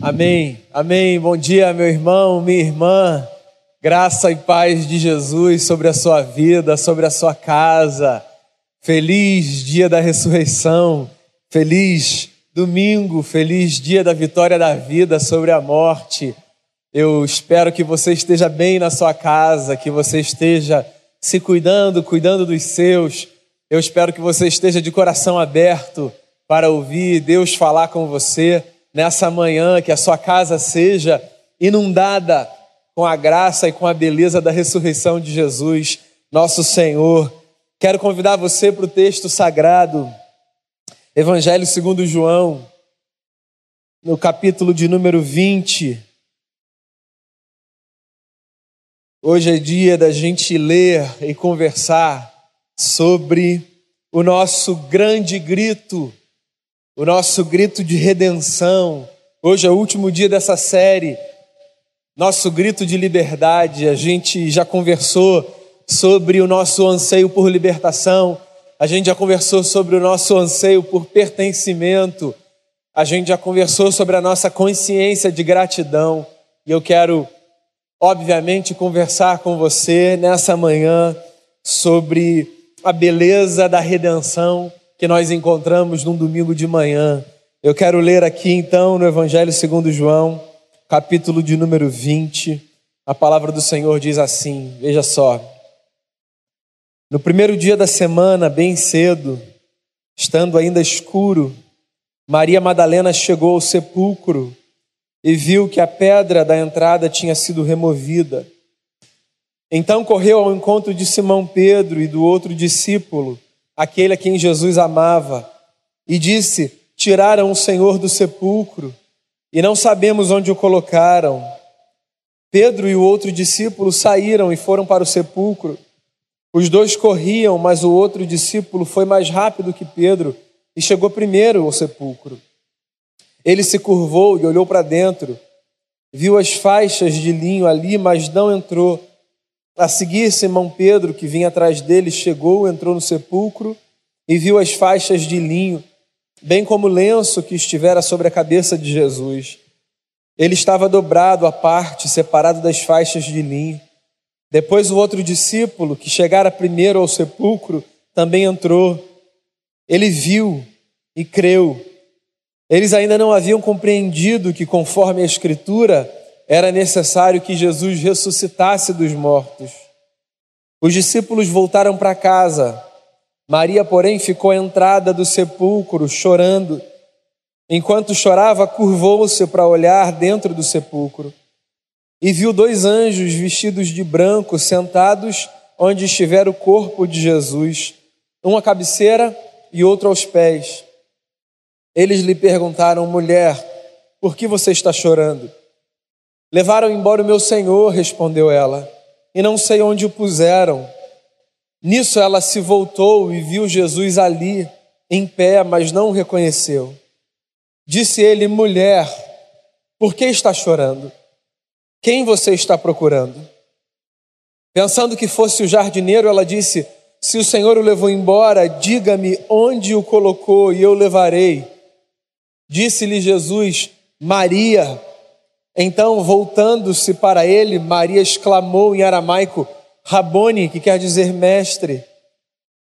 Amém, amém. Bom dia, meu irmão, minha irmã. Graça e paz de Jesus sobre a sua vida, sobre a sua casa. Feliz dia da ressurreição, feliz domingo, feliz dia da vitória da vida sobre a morte. Eu espero que você esteja bem na sua casa, que você esteja se cuidando, cuidando dos seus. Eu espero que você esteja de coração aberto para ouvir Deus falar com você nessa manhã, que a sua casa seja inundada com a graça e com a beleza da ressurreição de Jesus, nosso Senhor. Quero convidar você para o texto sagrado, Evangelho segundo João, no capítulo de número 20. Hoje é dia da gente ler e conversar sobre o nosso grande grito o nosso grito de redenção. Hoje é o último dia dessa série. Nosso grito de liberdade. A gente já conversou sobre o nosso anseio por libertação. A gente já conversou sobre o nosso anseio por pertencimento. A gente já conversou sobre a nossa consciência de gratidão. E eu quero, obviamente, conversar com você nessa manhã sobre a beleza da redenção que nós encontramos num domingo de manhã. Eu quero ler aqui então no Evangelho segundo João, capítulo de número 20. A palavra do Senhor diz assim: Veja só. No primeiro dia da semana, bem cedo, estando ainda escuro, Maria Madalena chegou ao sepulcro e viu que a pedra da entrada tinha sido removida. Então correu ao encontro de Simão Pedro e do outro discípulo aquele a quem Jesus amava, e disse: Tiraram o Senhor do sepulcro e não sabemos onde o colocaram. Pedro e o outro discípulo saíram e foram para o sepulcro. Os dois corriam, mas o outro discípulo foi mais rápido que Pedro e chegou primeiro ao sepulcro. Ele se curvou e olhou para dentro, viu as faixas de linho ali, mas não entrou. A seguir, Simão Pedro, que vinha atrás dele, chegou, entrou no sepulcro e viu as faixas de linho, bem como o lenço que estivera sobre a cabeça de Jesus. Ele estava dobrado à parte, separado das faixas de linho. Depois o outro discípulo, que chegara primeiro ao sepulcro, também entrou. Ele viu e creu. Eles ainda não haviam compreendido que, conforme a Escritura, era necessário que Jesus ressuscitasse dos mortos. Os discípulos voltaram para casa. Maria, porém, ficou à entrada do sepulcro, chorando. Enquanto chorava, curvou-se para olhar dentro do sepulcro e viu dois anjos vestidos de branco sentados onde estivera o corpo de Jesus, um à cabeceira e outro aos pés. Eles lhe perguntaram, mulher, por que você está chorando? Levaram embora o meu senhor, respondeu ela, e não sei onde o puseram. Nisso ela se voltou e viu Jesus ali, em pé, mas não o reconheceu. Disse ele: Mulher, por que está chorando? Quem você está procurando? Pensando que fosse o jardineiro, ela disse: Se o Senhor o levou embora, diga-me onde o colocou e eu levarei. Disse-lhe Jesus: Maria. Então, voltando-se para ele, Maria exclamou em aramaico: Rabone, que quer dizer mestre.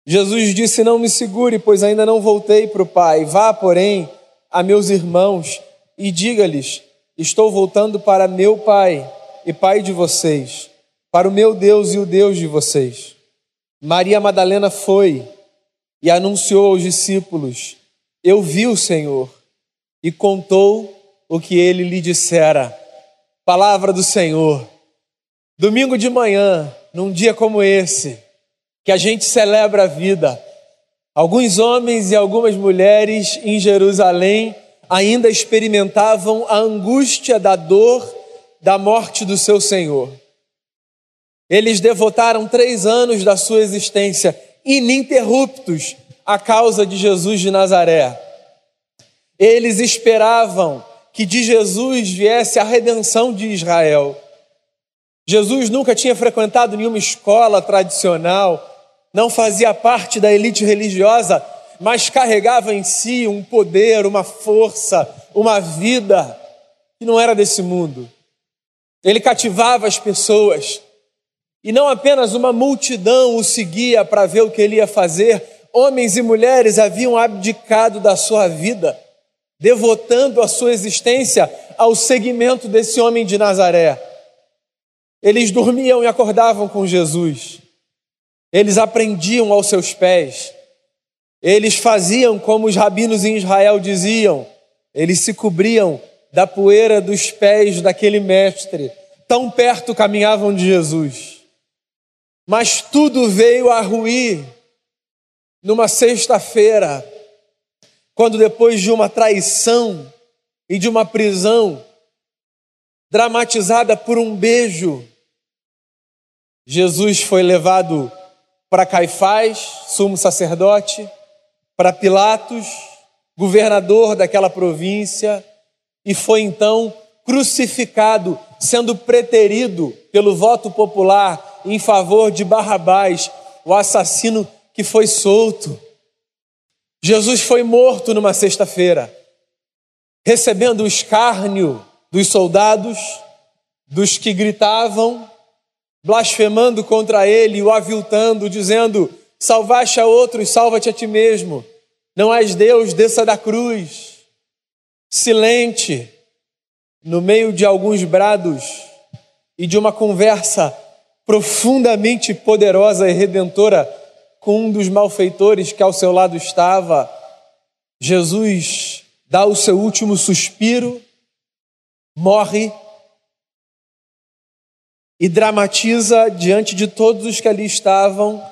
Jesus disse: Não me segure, pois ainda não voltei para o Pai. Vá, porém, a meus irmãos e diga-lhes: Estou voltando para meu Pai e Pai de vocês, para o meu Deus e o Deus de vocês. Maria Madalena foi e anunciou aos discípulos: Eu vi o Senhor, e contou o que ele lhe dissera. Palavra do Senhor. Domingo de manhã, num dia como esse, que a gente celebra a vida, alguns homens e algumas mulheres em Jerusalém ainda experimentavam a angústia da dor da morte do seu Senhor. Eles devotaram três anos da sua existência ininterruptos à causa de Jesus de Nazaré. Eles esperavam que de Jesus viesse a redenção de Israel. Jesus nunca tinha frequentado nenhuma escola tradicional, não fazia parte da elite religiosa, mas carregava em si um poder, uma força, uma vida. que não era desse mundo. Ele cativava as pessoas. E não apenas uma multidão o seguia para ver o que ele ia fazer, homens e mulheres haviam abdicado da sua vida, devotando a sua existência ao seguimento desse homem de Nazaré. Eles dormiam e acordavam com Jesus. Eles aprendiam aos seus pés. Eles faziam como os rabinos em Israel diziam. Eles se cobriam da poeira dos pés daquele mestre. Tão perto caminhavam de Jesus. Mas tudo veio a ruir numa sexta-feira, quando depois de uma traição e de uma prisão, dramatizada por um beijo, Jesus foi levado para Caifás, sumo sacerdote, para Pilatos, governador daquela província, e foi então crucificado, sendo preterido pelo voto popular em favor de Barrabás, o assassino que foi solto. Jesus foi morto numa sexta-feira, recebendo o escárnio dos soldados, dos que gritavam, blasfemando contra ele, o aviltando, dizendo: Salvaste a outros, salva-te a ti mesmo. Não és Deus, desça da cruz. Silente, no meio de alguns brados e de uma conversa profundamente poderosa e redentora com um dos malfeitores que ao seu lado estava, Jesus dá o seu último suspiro, morre e dramatiza diante de todos os que ali estavam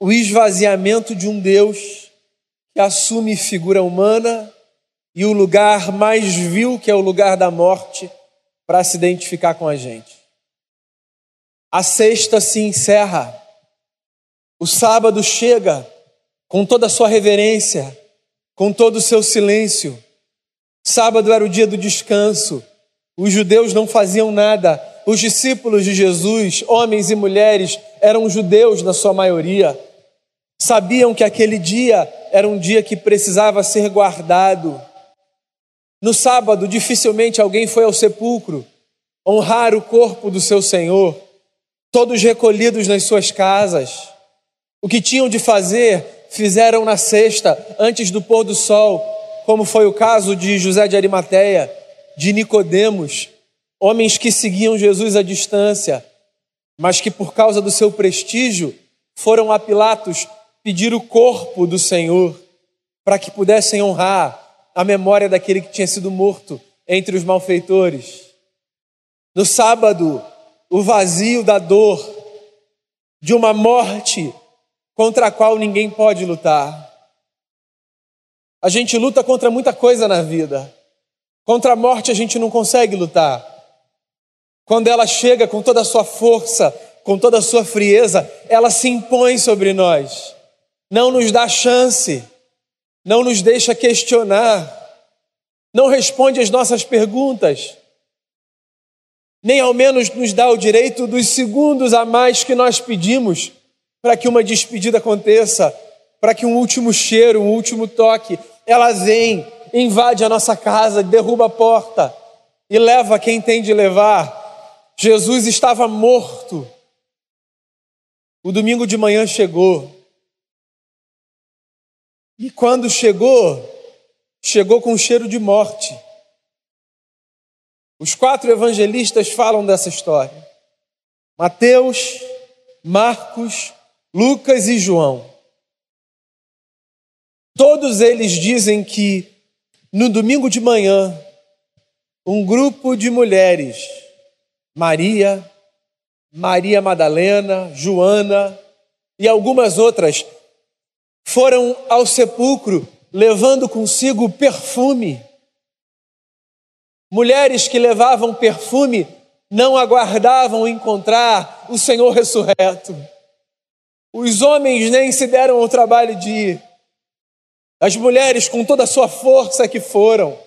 o esvaziamento de um Deus que assume figura humana e o lugar mais vil, que é o lugar da morte, para se identificar com a gente. A sexta se encerra, o sábado chega com toda a sua reverência, com todo o seu silêncio. Sábado era o dia do descanso, os judeus não faziam nada, os discípulos de Jesus, homens e mulheres, eram judeus na sua maioria, sabiam que aquele dia era um dia que precisava ser guardado. No sábado, dificilmente alguém foi ao sepulcro honrar o corpo do seu Senhor, todos recolhidos nas suas casas. O que tinham de fazer, fizeram na sexta, antes do pôr do sol, como foi o caso de José de Arimateia, de Nicodemos, homens que seguiam Jesus à distância, mas que por causa do seu prestígio foram a Pilatos pedir o corpo do Senhor para que pudessem honrar a memória daquele que tinha sido morto entre os malfeitores. No sábado, o vazio da dor de uma morte contra a qual ninguém pode lutar. A gente luta contra muita coisa na vida. Contra a morte a gente não consegue lutar. Quando ela chega com toda a sua força, com toda a sua frieza, ela se impõe sobre nós, não nos dá chance, não nos deixa questionar, não responde às nossas perguntas, nem ao menos nos dá o direito dos segundos a mais que nós pedimos para que uma despedida aconteça, para que um último cheiro, um último toque, ela vem, invade a nossa casa, derruba a porta e leva quem tem de levar Jesus estava morto. O domingo de manhã chegou. E quando chegou, chegou com cheiro de morte. Os quatro evangelistas falam dessa história: Mateus, Marcos, Lucas e João. Todos eles dizem que no domingo de manhã, um grupo de mulheres Maria, Maria Madalena, Joana e algumas outras foram ao sepulcro levando consigo perfume. Mulheres que levavam perfume não aguardavam encontrar o Senhor ressurreto. Os homens nem se deram ao trabalho de ir. As mulheres, com toda a sua força que foram,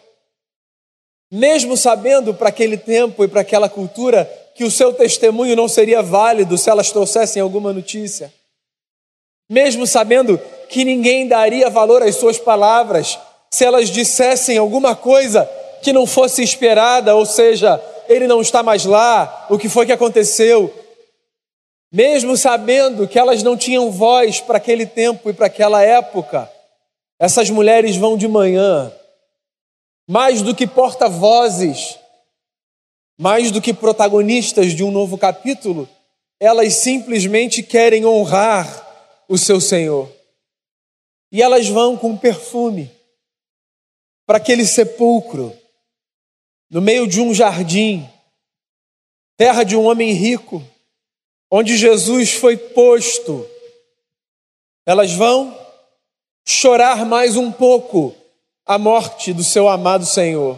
mesmo sabendo para aquele tempo e para aquela cultura que o seu testemunho não seria válido se elas trouxessem alguma notícia, mesmo sabendo que ninguém daria valor às suas palavras se elas dissessem alguma coisa que não fosse esperada, ou seja, ele não está mais lá, o que foi que aconteceu? Mesmo sabendo que elas não tinham voz para aquele tempo e para aquela época, essas mulheres vão de manhã, mais do que porta-vozes, mais do que protagonistas de um novo capítulo, elas simplesmente querem honrar o seu Senhor. E elas vão com perfume para aquele sepulcro, no meio de um jardim, terra de um homem rico, onde Jesus foi posto. Elas vão chorar mais um pouco a morte do seu amado Senhor.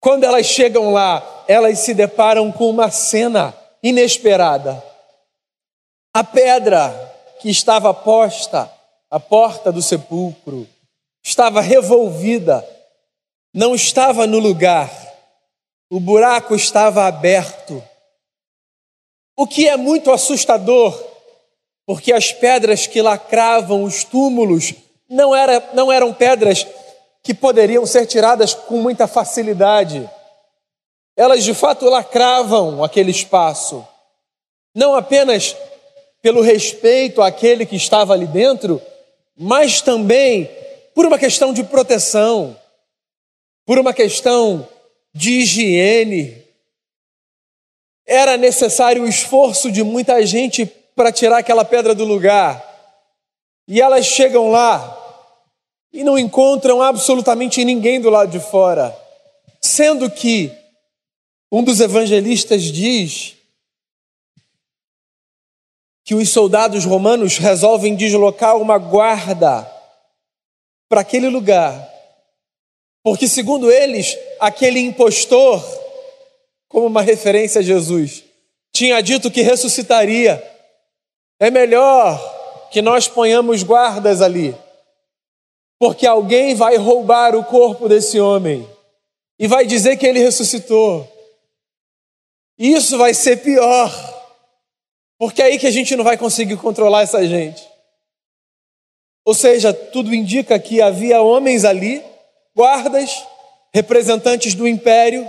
Quando elas chegam lá, elas se deparam com uma cena inesperada. A pedra que estava posta à porta do sepulcro estava revolvida, não estava no lugar, o buraco estava aberto. O que é muito assustador, porque as pedras que lacravam os túmulos não, era, não eram pedras que poderiam ser tiradas com muita facilidade. Elas de fato lacravam aquele espaço, não apenas pelo respeito àquele que estava ali dentro, mas também por uma questão de proteção, por uma questão de higiene, era necessário o esforço de muita gente para tirar aquela pedra do lugar. E elas chegam lá e não encontram absolutamente ninguém do lado de fora. Sendo que um dos evangelistas diz que os soldados romanos resolvem deslocar uma guarda para aquele lugar, porque, segundo eles, aquele impostor como uma referência a Jesus. Tinha dito que ressuscitaria. É melhor que nós ponhamos guardas ali, porque alguém vai roubar o corpo desse homem e vai dizer que ele ressuscitou. Isso vai ser pior, porque é aí que a gente não vai conseguir controlar essa gente. Ou seja, tudo indica que havia homens ali, guardas, representantes do império,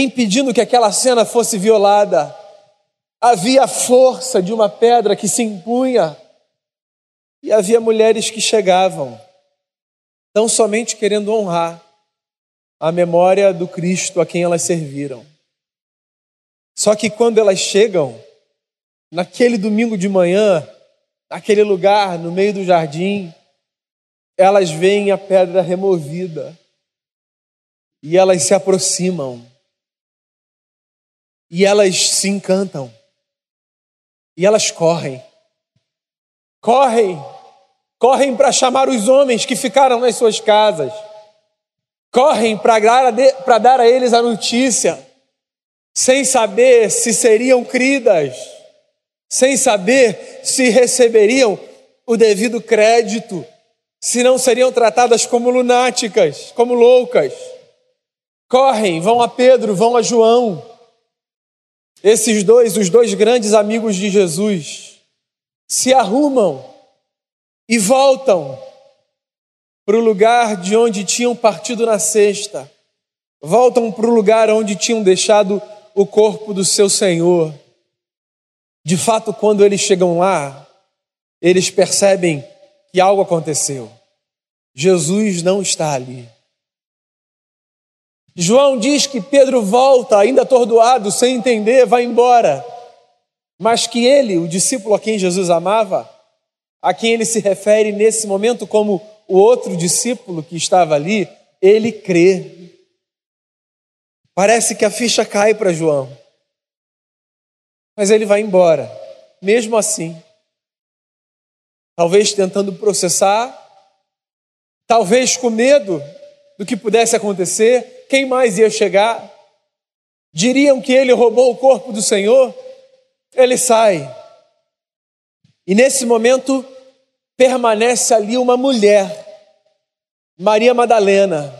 impedindo que aquela cena fosse violada. Havia a força de uma pedra que se impunha, e havia mulheres que chegavam, tão somente querendo honrar a memória do Cristo a quem elas serviram. Só que quando elas chegam, naquele domingo de manhã, naquele lugar, no meio do jardim, elas veem a pedra removida e elas se aproximam e elas se encantam. E elas correm. Correm. Correm para chamar os homens que ficaram nas suas casas. Correm para dar a eles a notícia, sem saber se seriam cridas, sem saber se receberiam o devido crédito, se não seriam tratadas como lunáticas, como loucas. Correm, vão a Pedro, vão a João esses dois, os dois grandes amigos de Jesus, se arrumam e voltam para o lugar de onde tinham partido na sexta, voltam para o lugar onde tinham deixado o corpo do seu Senhor. De fato, quando eles chegam lá, eles percebem que algo aconteceu. Jesus não está ali. João diz que Pedro volta, ainda atordoado, sem entender, vai embora. Mas que ele, o discípulo a quem Jesus amava, a quem ele se refere nesse momento como o outro discípulo que estava ali, ele crê. Parece que a ficha cai para João. Mas ele vai embora, mesmo assim. Talvez tentando processar, talvez com medo do que pudesse acontecer, quem mais ia chegar? Diriam que ele roubou o corpo do Senhor? Ele sai. E nesse momento permanece ali uma mulher, Maria Madalena,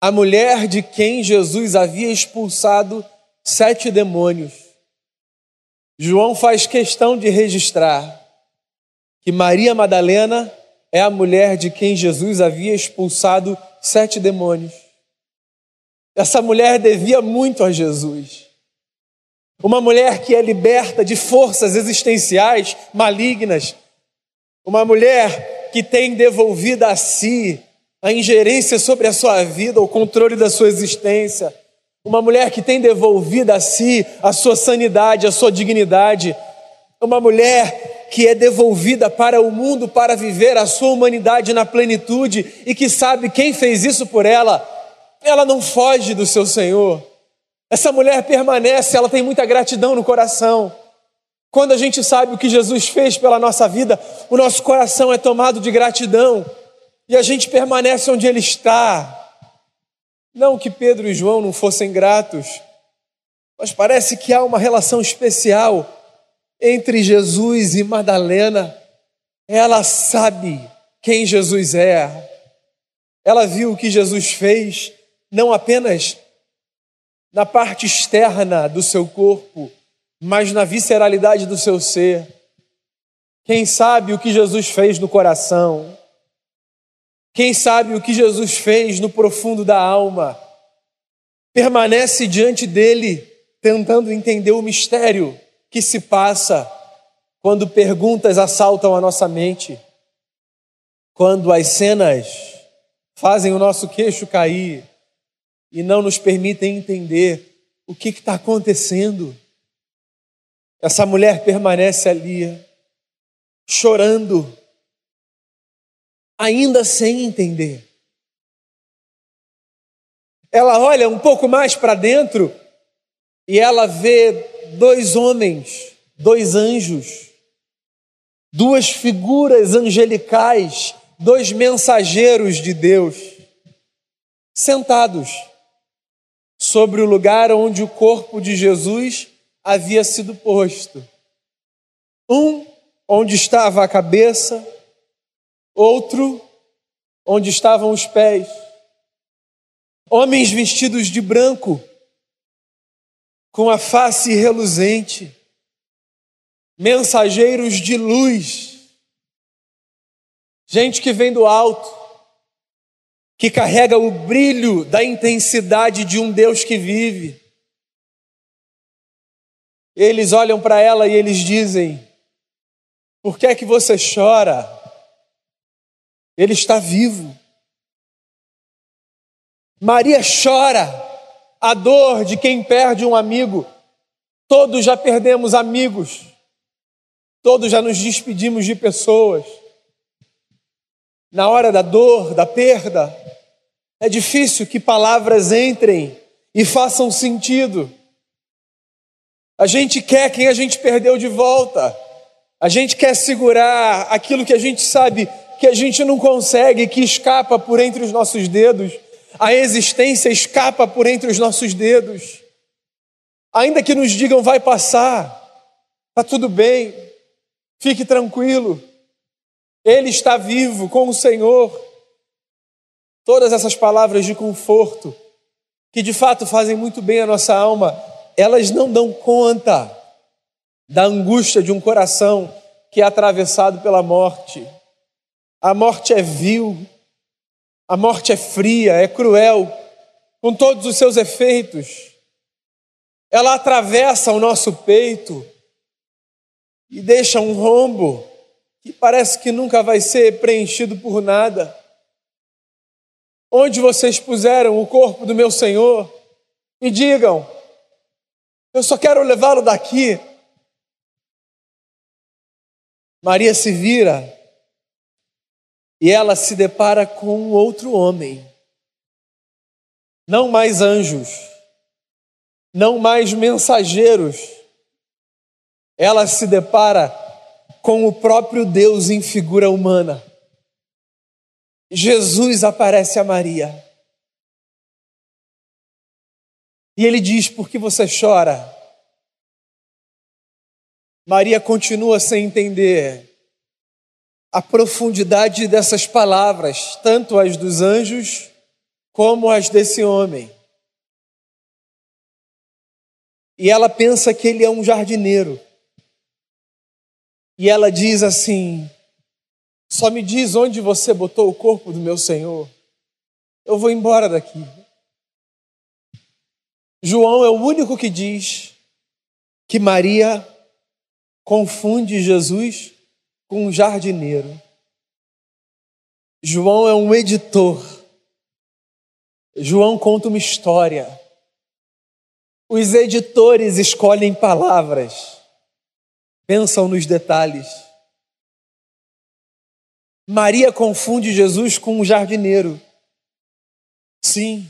a mulher de quem Jesus havia expulsado sete demônios. João faz questão de registrar que Maria Madalena é a mulher de quem Jesus havia expulsado sete demônios. Essa mulher devia muito a Jesus. Uma mulher que é liberta de forças existenciais malignas. Uma mulher que tem devolvido a si a ingerência sobre a sua vida, o controle da sua existência. Uma mulher que tem devolvido a si a sua sanidade, a sua dignidade. Uma mulher que é devolvida para o mundo para viver a sua humanidade na plenitude e que sabe quem fez isso por ela, ela não foge do seu Senhor. Essa mulher permanece, ela tem muita gratidão no coração. Quando a gente sabe o que Jesus fez pela nossa vida, o nosso coração é tomado de gratidão e a gente permanece onde Ele está. Não que Pedro e João não fossem gratos, mas parece que há uma relação especial entre Jesus e Madalena. Ela sabe quem Jesus é. Ela viu o que Jesus fez, não apenas na parte externa do seu corpo, mas na visceralidade do seu ser. Quem sabe o que Jesus fez no coração? Quem sabe o que Jesus fez no profundo da alma? Permanece diante dele, tentando entender o mistério que se passa quando perguntas assaltam a nossa mente, quando as cenas fazem o nosso queixo cair e não nos permitem entender o que está acontecendo. Essa mulher permanece ali, chorando, ainda sem entender. Ela olha um pouco mais para dentro e ela vê dois homens, dois anjos, duas figuras angelicais, dois mensageiros de Deus, sentados sobre o lugar onde o corpo de Jesus havia sido posto. Um onde estava a cabeça, outro onde estavam os pés. Homens vestidos de branco, com a face reluzente, mensageiros de luz, gente que vem do alto, que carrega o brilho da intensidade de um Deus que vive. Eles olham para ela e eles dizem: Por que é que você chora? Ele está vivo. Maria chora a dor de quem perde um amigo. Todos já perdemos amigos, todos já nos despedimos de pessoas. Na hora da dor, da perda, é difícil que palavras entrem e façam sentido. A gente quer quem a gente perdeu de volta. A gente quer segurar aquilo que a gente sabe que a gente não consegue, que escapa por entre os nossos dedos a existência escapa por entre os nossos dedos. Ainda que nos digam vai passar, está tudo bem, fique tranquilo, Ele está vivo com o Senhor. Todas essas palavras de conforto, que de fato fazem muito bem a nossa alma, elas não dão conta da angústia de um coração que é atravessado pela morte. A morte é vil, a morte é fria, é cruel, com todos os seus efeitos. Ela atravessa o nosso peito e deixa um rombo parece que nunca vai ser preenchido por nada. Onde vocês puseram o corpo do meu Senhor? E digam: Eu só quero levá-lo daqui. Maria se vira e ela se depara com um outro homem. Não mais anjos, não mais mensageiros. Ela se depara com o próprio Deus em figura humana. Jesus aparece a Maria. E ele diz: Por que você chora? Maria continua sem entender a profundidade dessas palavras, tanto as dos anjos como as desse homem. E ela pensa que ele é um jardineiro. E ela diz assim: Só me diz onde você botou o corpo do meu Senhor. Eu vou embora daqui. João é o único que diz que Maria confunde Jesus com um jardineiro. João é um editor. João conta uma história. Os editores escolhem palavras, pensam nos detalhes. Maria confunde Jesus com um jardineiro. Sim,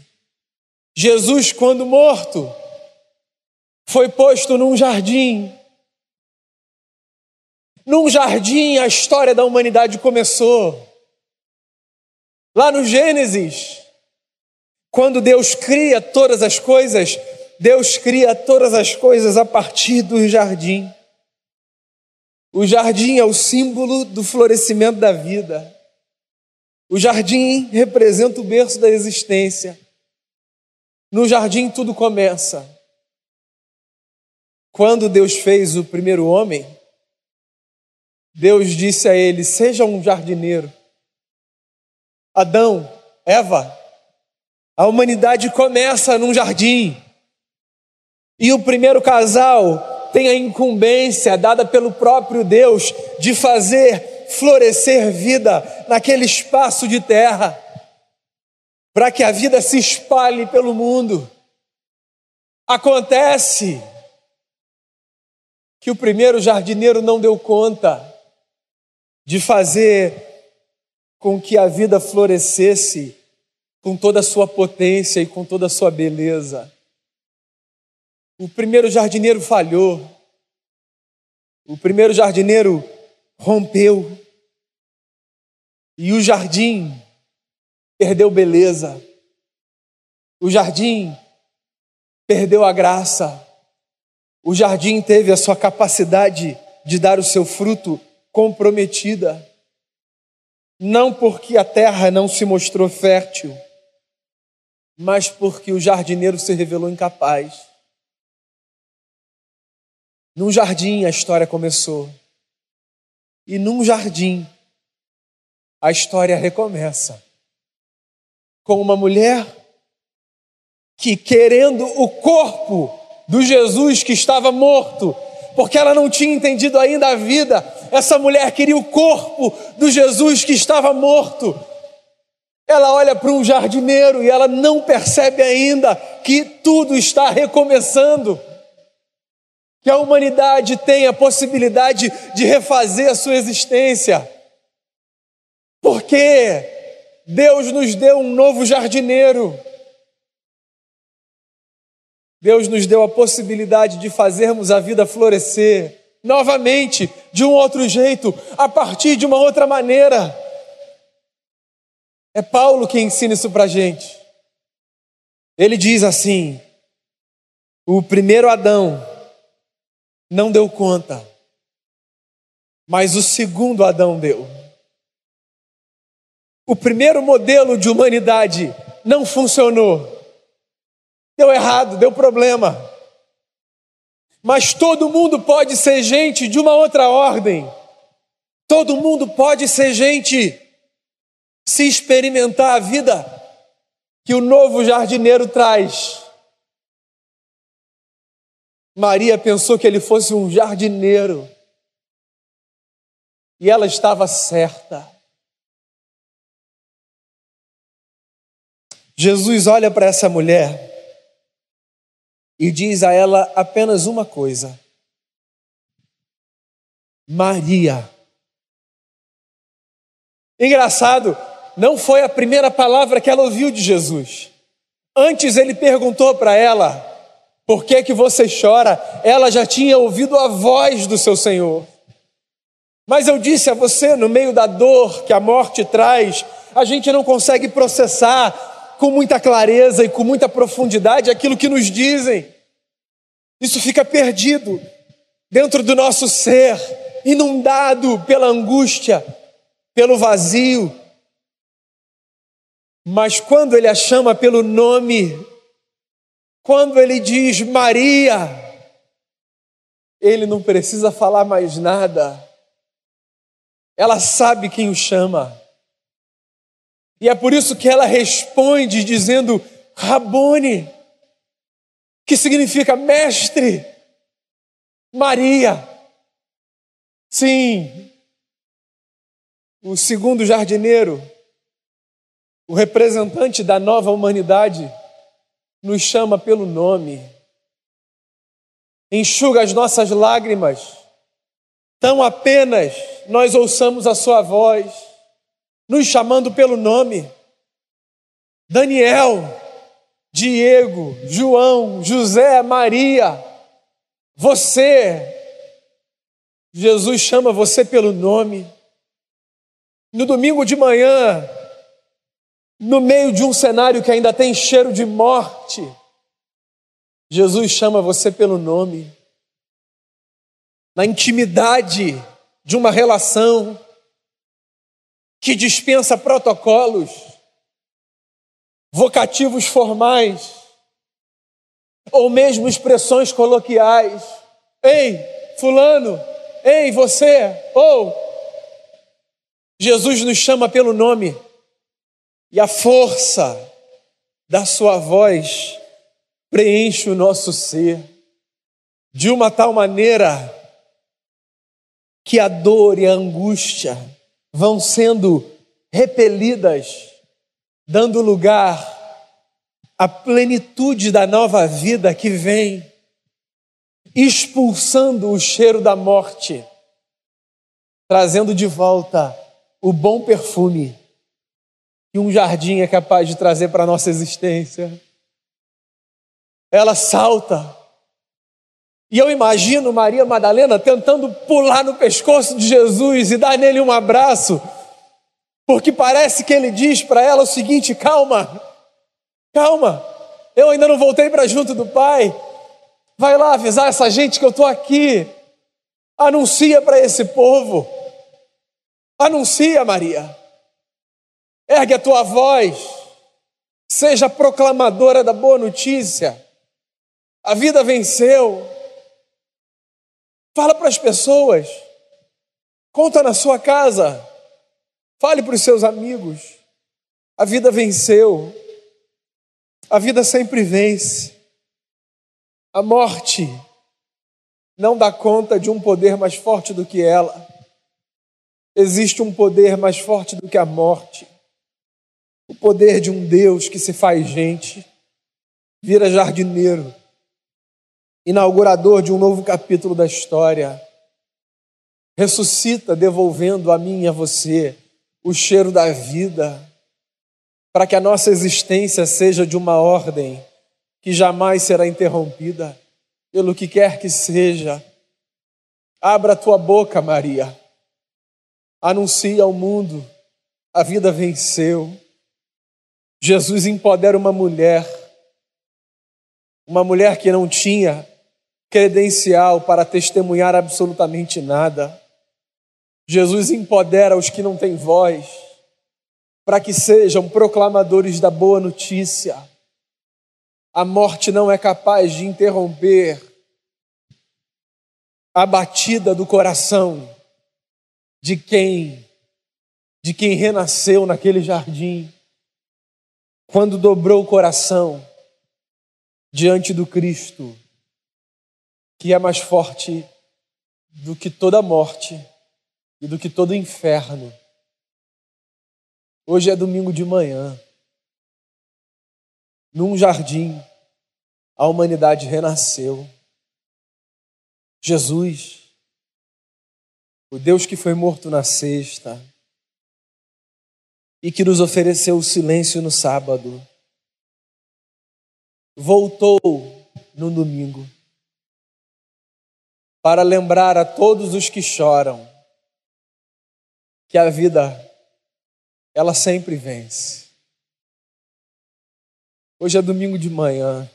Jesus, quando morto, foi posto num jardim. Num jardim a história da humanidade começou. Lá no Gênesis, quando Deus cria todas as coisas, Deus cria todas as coisas a partir do jardim. O jardim é o símbolo do florescimento da vida. O jardim representa o berço da existência. No jardim tudo começa. Quando Deus fez o primeiro homem, Deus disse a ele: Seja um jardineiro. Adão, Eva, a humanidade começa num jardim. E o primeiro casal tem a incumbência dada pelo próprio Deus de fazer florescer vida naquele espaço de terra, para que a vida se espalhe pelo mundo. Acontece que o primeiro jardineiro não deu conta de fazer com que a vida florescesse com toda a sua potência e com toda a sua beleza. O primeiro jardineiro falhou. O primeiro jardineiro rompeu. E o jardim perdeu beleza. O jardim perdeu a graça. O jardim teve a sua capacidade de dar o seu fruto comprometida. Não porque a terra não se mostrou fértil, mas porque o jardineiro se revelou incapaz. Num jardim a história começou. E num jardim a história recomeça. Com uma mulher que, querendo o corpo do Jesus que estava morto, porque ela não tinha entendido ainda a vida, essa mulher queria o corpo do Jesus que estava morto. Ela olha para um jardineiro e ela não percebe ainda que tudo está recomeçando que a humanidade tem a possibilidade de refazer a sua existência. Porque Deus nos deu um novo jardineiro. Deus nos deu a possibilidade de fazermos a vida florescer novamente, de um outro jeito, a partir de uma outra maneira. É Paulo que ensina isso para gente. Ele diz assim: o primeiro Adão não deu conta, mas o segundo Adão deu. O primeiro modelo de humanidade não funcionou, deu errado, deu problema. Mas todo mundo pode ser gente de uma outra ordem. Todo mundo pode ser gente se experimentar a vida que o novo jardineiro traz. Maria pensou que ele fosse um jardineiro. E ela estava certa. Jesus olha para essa mulher e diz a ela apenas uma coisa: Maria. Engraçado, não foi a primeira palavra que ela ouviu de Jesus. Antes ele perguntou para ela: por que, que você chora? Ela já tinha ouvido a voz do seu Senhor. Mas eu disse a você, no meio da dor que a morte traz, a gente não consegue processar com muita clareza e com muita profundidade aquilo que nos dizem. Isso fica perdido dentro do nosso ser, inundado pela angústia, pelo vazio. Mas quando ele a chama pelo nome, quando ele diz Maria, ele não precisa falar mais nada. ela sabe quem o chama. E é por isso que ela responde dizendo Rabone, que significa mestre. Maria. Sim, o segundo jardineiro, o representante da nova humanidade, nos chama pelo nome, enxuga as nossas lágrimas, tão apenas nós ouçamos a Sua voz, nos chamando pelo nome. Daniel, Diego, João, José, Maria, você, Jesus chama você pelo nome. No domingo de manhã, no meio de um cenário que ainda tem cheiro de morte, Jesus chama você pelo nome. Na intimidade de uma relação que dispensa protocolos, vocativos formais, ou mesmo expressões coloquiais. Ei, Fulano, ei, você, ou. Jesus nos chama pelo nome, e a força da Sua voz preenche o nosso ser, de uma tal maneira que a dor e a angústia vão sendo repelidas, dando lugar a plenitude da nova vida que vem, expulsando o cheiro da morte, trazendo de volta o bom perfume um jardim é capaz de trazer para a nossa existência. Ela salta. E eu imagino Maria Madalena tentando pular no pescoço de Jesus e dar nele um abraço, porque parece que ele diz para ela o seguinte: calma, Calma, eu ainda não voltei para junto do Pai. Vai lá avisar essa gente que eu estou aqui. Anuncia para esse povo. Anuncia, Maria. Ergue a tua voz. Seja proclamadora da boa notícia. A vida venceu. Fala para as pessoas. Conta na sua casa. Fale para os seus amigos. A vida venceu. A vida sempre vence. A morte não dá conta de um poder mais forte do que ela. Existe um poder mais forte do que a morte. O poder de um Deus que se faz gente, vira jardineiro, inaugurador de um novo capítulo da história. Ressuscita, devolvendo a mim e a você o cheiro da vida para que a nossa existência seja de uma ordem que jamais será interrompida, pelo que quer que seja. Abra a tua boca, Maria. Anuncia ao mundo: a vida venceu. Jesus empodera uma mulher, uma mulher que não tinha credencial para testemunhar absolutamente nada. Jesus empodera os que não têm voz para que sejam proclamadores da boa notícia. A morte não é capaz de interromper a batida do coração de quem de quem renasceu naquele jardim quando dobrou o coração diante do Cristo, que é mais forte do que toda morte e do que todo inferno. Hoje é domingo de manhã. Num jardim, a humanidade renasceu. Jesus, o Deus que foi morto na sexta e que nos ofereceu o silêncio no sábado, voltou no domingo para lembrar a todos os que choram que a vida ela sempre vence. Hoje é domingo de manhã.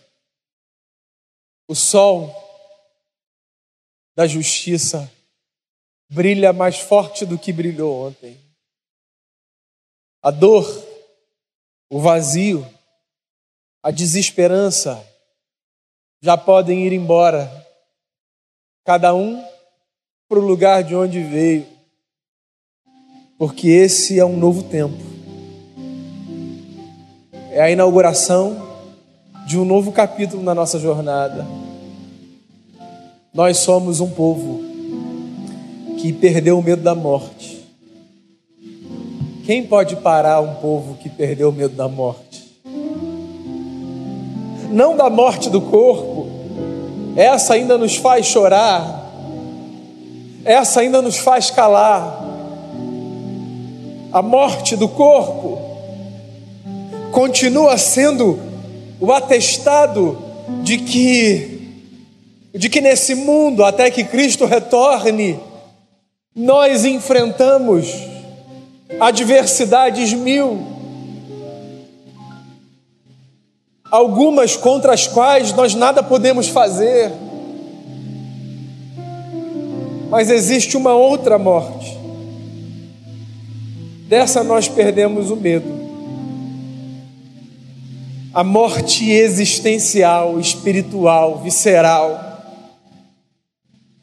O sol da justiça brilha mais forte do que brilhou ontem. A dor, o vazio, a desesperança já podem ir embora, cada um para o lugar de onde veio. porque esse é um novo tempo. É a inauguração de um novo capítulo na nossa jornada. Nós somos um povo que perdeu o medo da morte. Quem pode parar um povo que perdeu o medo da morte? Não da morte do corpo, essa ainda nos faz chorar, essa ainda nos faz calar. A morte do corpo continua sendo o atestado de que de que nesse mundo até que Cristo retorne nós enfrentamos adversidades mil algumas contra as quais nós nada podemos fazer mas existe uma outra morte Dessa nós perdemos o medo. A morte existencial, espiritual, visceral.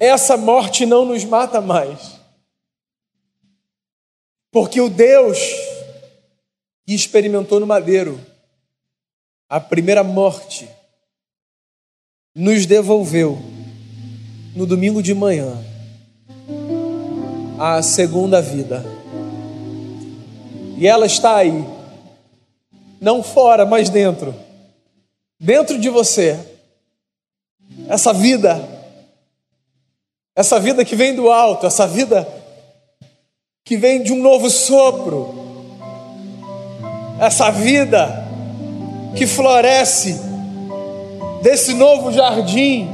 Essa morte não nos mata mais. Porque o Deus que experimentou no madeiro a primeira morte nos devolveu no domingo de manhã a segunda vida. E ela está aí. Não fora, mas dentro. Dentro de você. Essa vida. Essa vida que vem do alto, essa vida que vem de um novo sopro. Essa vida que floresce desse novo jardim.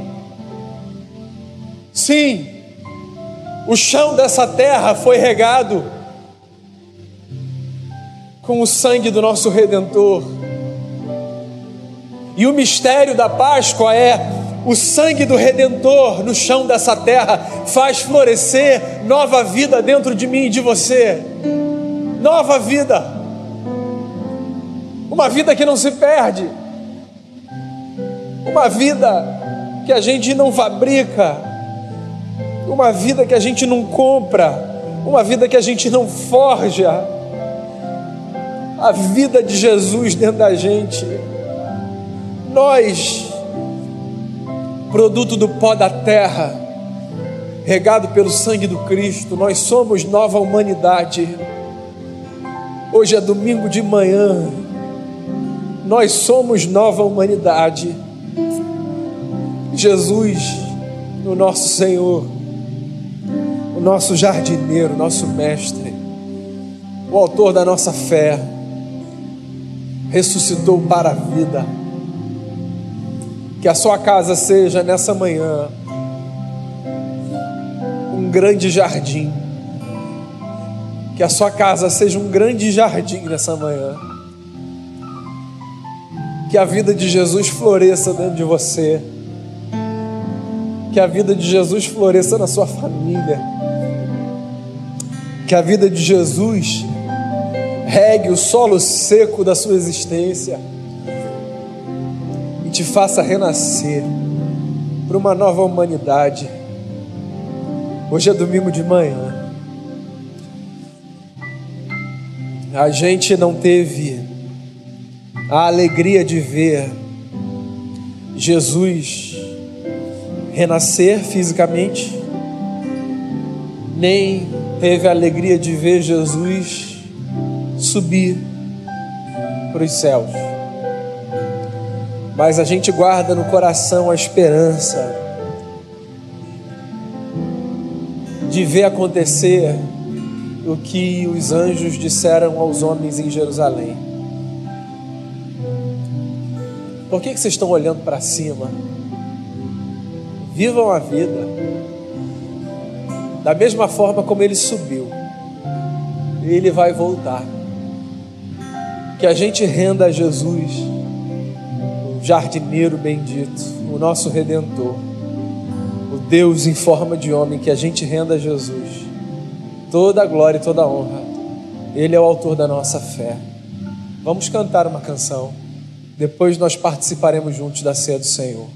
Sim, o chão dessa terra foi regado com o sangue do nosso Redentor. E o mistério da Páscoa é o sangue do Redentor no chão dessa terra faz florescer nova vida dentro de mim e de você. Nova vida. Uma vida que não se perde. Uma vida que a gente não fabrica. Uma vida que a gente não compra. Uma vida que a gente não forja a vida de Jesus dentro da gente. Nós, produto do pó da terra, regado pelo sangue do Cristo, nós somos nova humanidade. Hoje é domingo de manhã, nós somos nova humanidade. Jesus, o nosso Senhor, o nosso jardineiro, nosso mestre, o autor da nossa fé ressuscitou para a vida. Que a sua casa seja nessa manhã um grande jardim. Que a sua casa seja um grande jardim nessa manhã. Que a vida de Jesus floresça dentro de você. Que a vida de Jesus floresça na sua família. Que a vida de Jesus regue o solo seco da sua existência te faça renascer para uma nova humanidade. Hoje é domingo de manhã. A gente não teve a alegria de ver Jesus renascer fisicamente, nem teve a alegria de ver Jesus subir para os céus. Mas a gente guarda no coração a esperança de ver acontecer o que os anjos disseram aos homens em Jerusalém. Por que, que vocês estão olhando para cima? Vivam a vida da mesma forma como ele subiu, ele vai voltar que a gente renda a Jesus, jardineiro bendito, o nosso redentor, o Deus em forma de homem, que a gente renda a Jesus toda a glória e toda a honra. Ele é o autor da nossa fé. Vamos cantar uma canção. Depois nós participaremos juntos da ceia do Senhor.